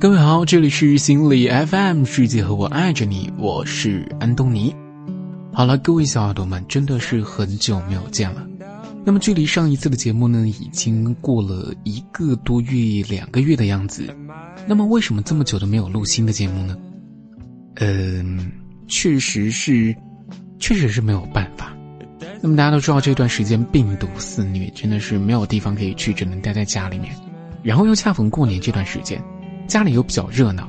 各位好，这里是心理 FM，世界和我爱着你，我是安东尼。好了，各位小耳朵们，真的是很久没有见了。那么，距离上一次的节目呢，已经过了一个多月、两个月的样子。那么，为什么这么久都没有录新的节目呢？嗯，确实是，确实是没有办法。那么大家都知道，这段时间病毒肆虐，真的是没有地方可以去，只能待在家里面。然后又恰逢过年这段时间，家里又比较热闹，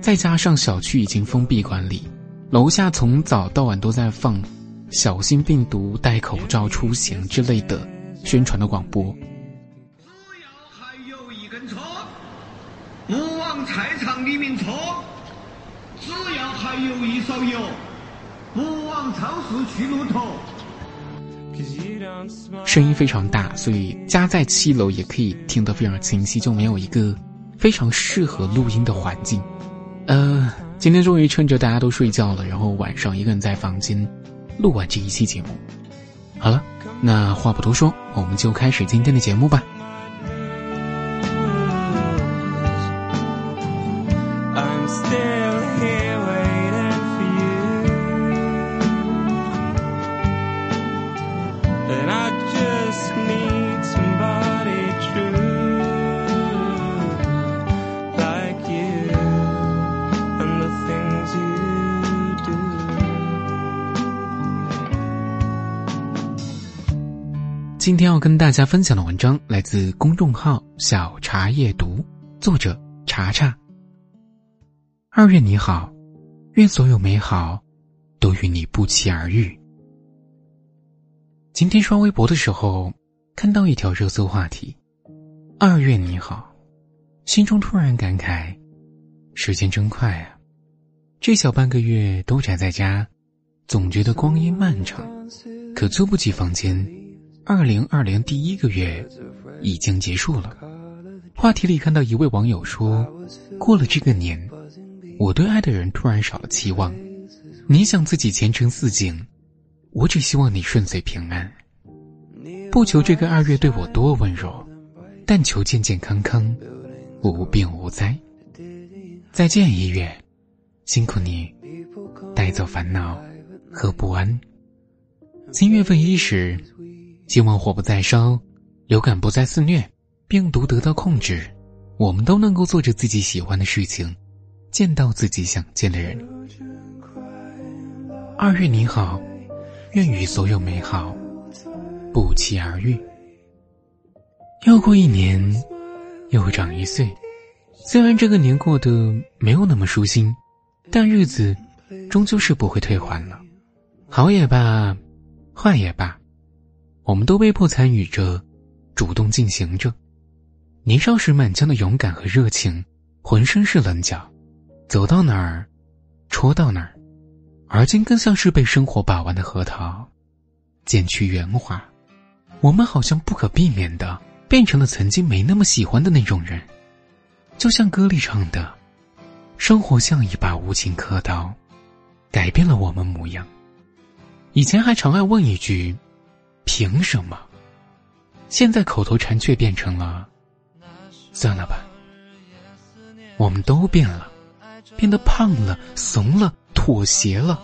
再加上小区已经封闭管理，楼下从早到晚都在放“小心病毒，戴口罩出行”之类的宣传的广播。只要还有一根葱，不往菜场里面冲；只要还有一勺油，不往超市去路头。声音非常大，所以家在七楼也可以听得非常清晰，就没有一个非常适合录音的环境。呃，今天终于趁着大家都睡觉了，然后晚上一个人在房间录完这一期节目。好了，那话不多说，我们就开始今天的节目吧。今天要跟大家分享的文章来自公众号“小茶夜读”，作者茶茶。二月你好，愿所有美好都与你不期而遇。今天刷微博的时候，看到一条热搜话题：“二月你好”，心中突然感慨：时间真快啊！这小半个月都宅在家，总觉得光阴漫长，可猝不及防间。二零二零第一个月已经结束了。话题里看到一位网友说：“过了这个年，我对爱的人突然少了期望。你想自己前程似锦，我只希望你顺遂平安。不求这个二月对我多温柔，但求健健康康，无病无灾。再见一月，辛苦你带走烦恼和不安。新月份伊始。”希望火不再烧，流感不再肆虐，病毒得到控制，我们都能够做着自己喜欢的事情，见到自己想见的人。二月你好，愿与所有美好不期而遇。又过一年，又长一岁，虽然这个年过得没有那么舒心，但日子终究是不会退还了。好也罢，坏也罢。我们都被迫参与着，主动进行着。年少时满腔的勇敢和热情，浑身是棱角，走到哪儿，戳到哪儿。而今更像是被生活把玩的核桃，渐趋圆滑。我们好像不可避免的变成了曾经没那么喜欢的那种人。就像歌里唱的：“生活像一把无情刻刀，改变了我们模样。”以前还常爱问一句。凭什么？现在口头禅却变成了“算了吧”。我们都变了，变得胖了、怂了、妥协了，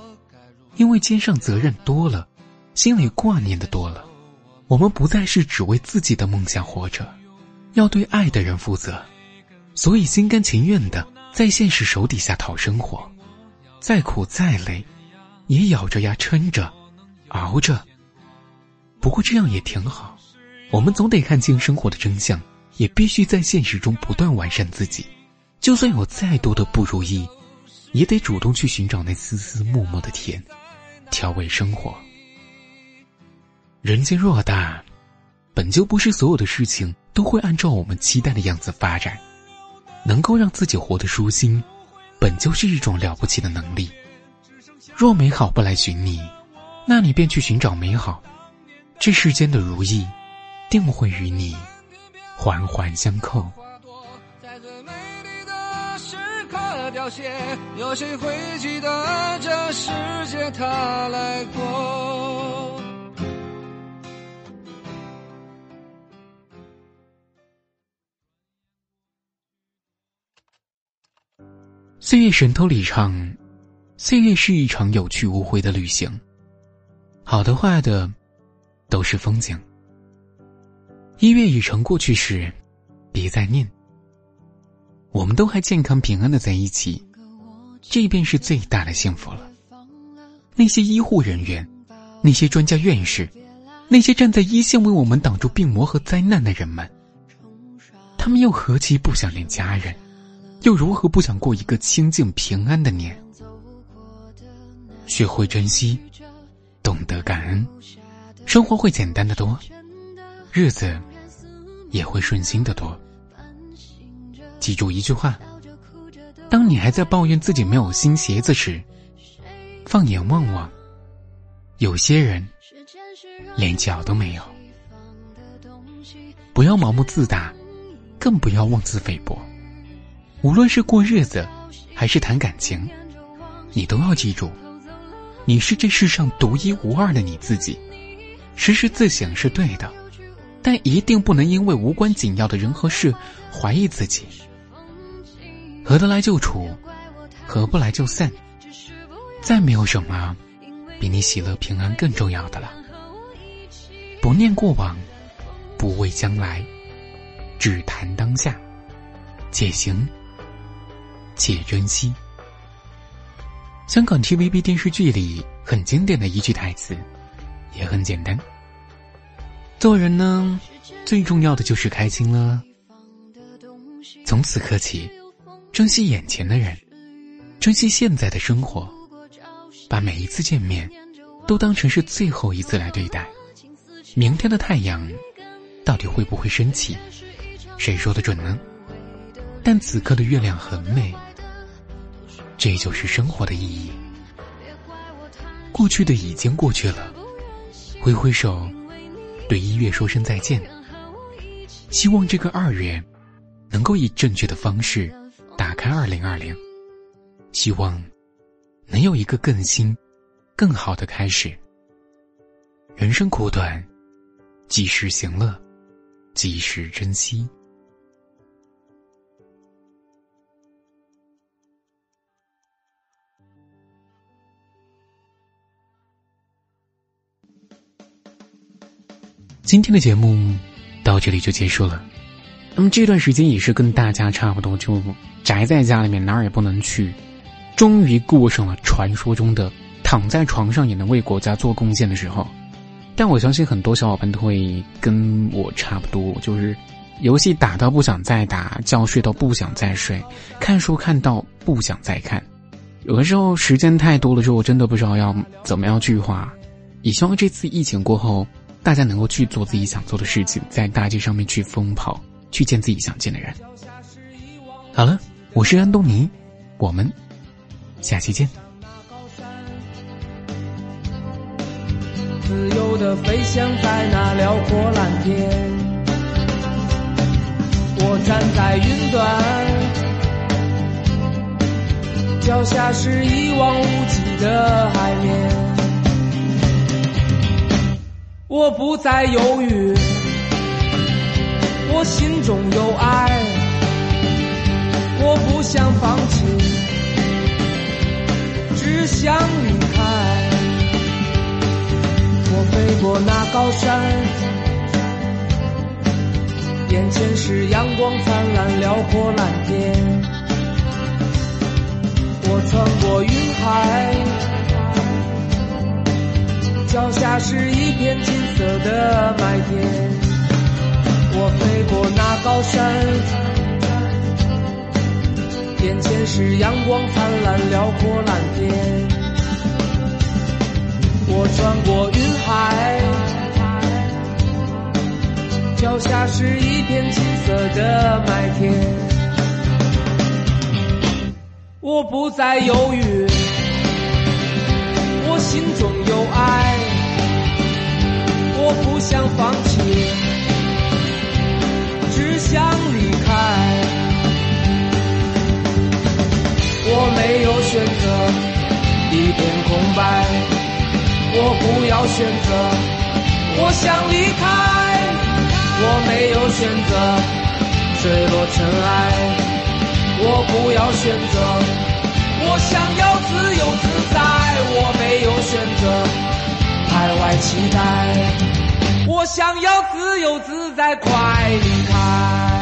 因为肩上责任多了，心里挂念的多了。我们不再是只为自己的梦想活着，要对爱的人负责，所以心甘情愿的在现实手底下讨生活，再苦再累，也咬着牙撑着，熬着。不过这样也挺好，我们总得看清生活的真相，也必须在现实中不断完善自己。就算有再多的不如意，也得主动去寻找那丝丝默默的甜，调味生活。人间偌大，本就不是所有的事情都会按照我们期待的样子发展。能够让自己活得舒心，本就是一种了不起的能力。若美好不来寻你，那你便去寻找美好。这世间的如意，定会与你环环相扣。在最美丽的时刻凋谢，有谁会记得这世界它来过？岁月神偷里唱：“岁月是一场有去无回的旅行，好的坏的，都是风景。一月已成过去时，别再念。我们都还健康平安的在一起，这便是最大的幸福了。那些医护人员，那些专家院士，那些站在一线为我们挡住病魔和灾难的人们，他们又何其不想念家人？”又如何不想过一个清静平安的年？学会珍惜，懂得感恩，生活会简单的多，日子也会顺心的多。记住一句话：当你还在抱怨自己没有新鞋子时，放眼望望，有些人连脚都没有。不要盲目自大，更不要妄自菲薄。无论是过日子，还是谈感情，你都要记住，你是这世上独一无二的你自己。时时自省是对的，但一定不能因为无关紧要的人和事怀疑自己。合得来就处，合不来就散。再没有什么比你喜乐平安更重要的了。不念过往，不畏将来，只谈当下，且行。且珍惜。香港 TVB 电视剧里很经典的一句台词，也很简单：做人呢，最重要的就是开心了。从此刻起，珍惜眼前的人，珍惜现在的生活，把每一次见面都当成是最后一次来对待。明天的太阳到底会不会升起，谁说的准呢？但此刻的月亮很美。这就是生活的意义。过去的已经过去了，挥挥手，对一月说声再见。希望这个二月，能够以正确的方式打开二零二零。希望能有一个更新、更好的开始。人生苦短，及时行乐，及时珍惜。今天的节目到这里就结束了。那么这段时间也是跟大家差不多，就宅在家里面，哪儿也不能去，终于过上了传说中的躺在床上也能为国家做贡献的时候。但我相信很多小伙伴都会跟我差不多，就是游戏打到不想再打，觉睡到不想再睡，看书看到不想再看。有的时候时间太多了之后，真的不知道要怎么样去花。也希望这次疫情过后。大家能够去做自己想做的事情，在大街上面去疯跑，去见自己想见的人。好了，我是安东尼，我们下期见。自由的飞翔在那辽阔蓝天，我站在云端，脚下是一望无际的海面。我不再犹豫，我心中有爱，我不想放弃，只想离开。我飞过那高山，眼前是阳光灿烂、辽阔蓝天。我穿过云海。脚下是一片金色的麦田，我飞过那高山，眼前是阳光灿烂、辽阔蓝天。我穿过云海，脚下是一片金色的麦田，我不再犹豫。选择，我想离开。我没有选择坠落尘埃，我不要选择。我想要自由自在，我没有选择海外期待。我想要自由自在，快离开。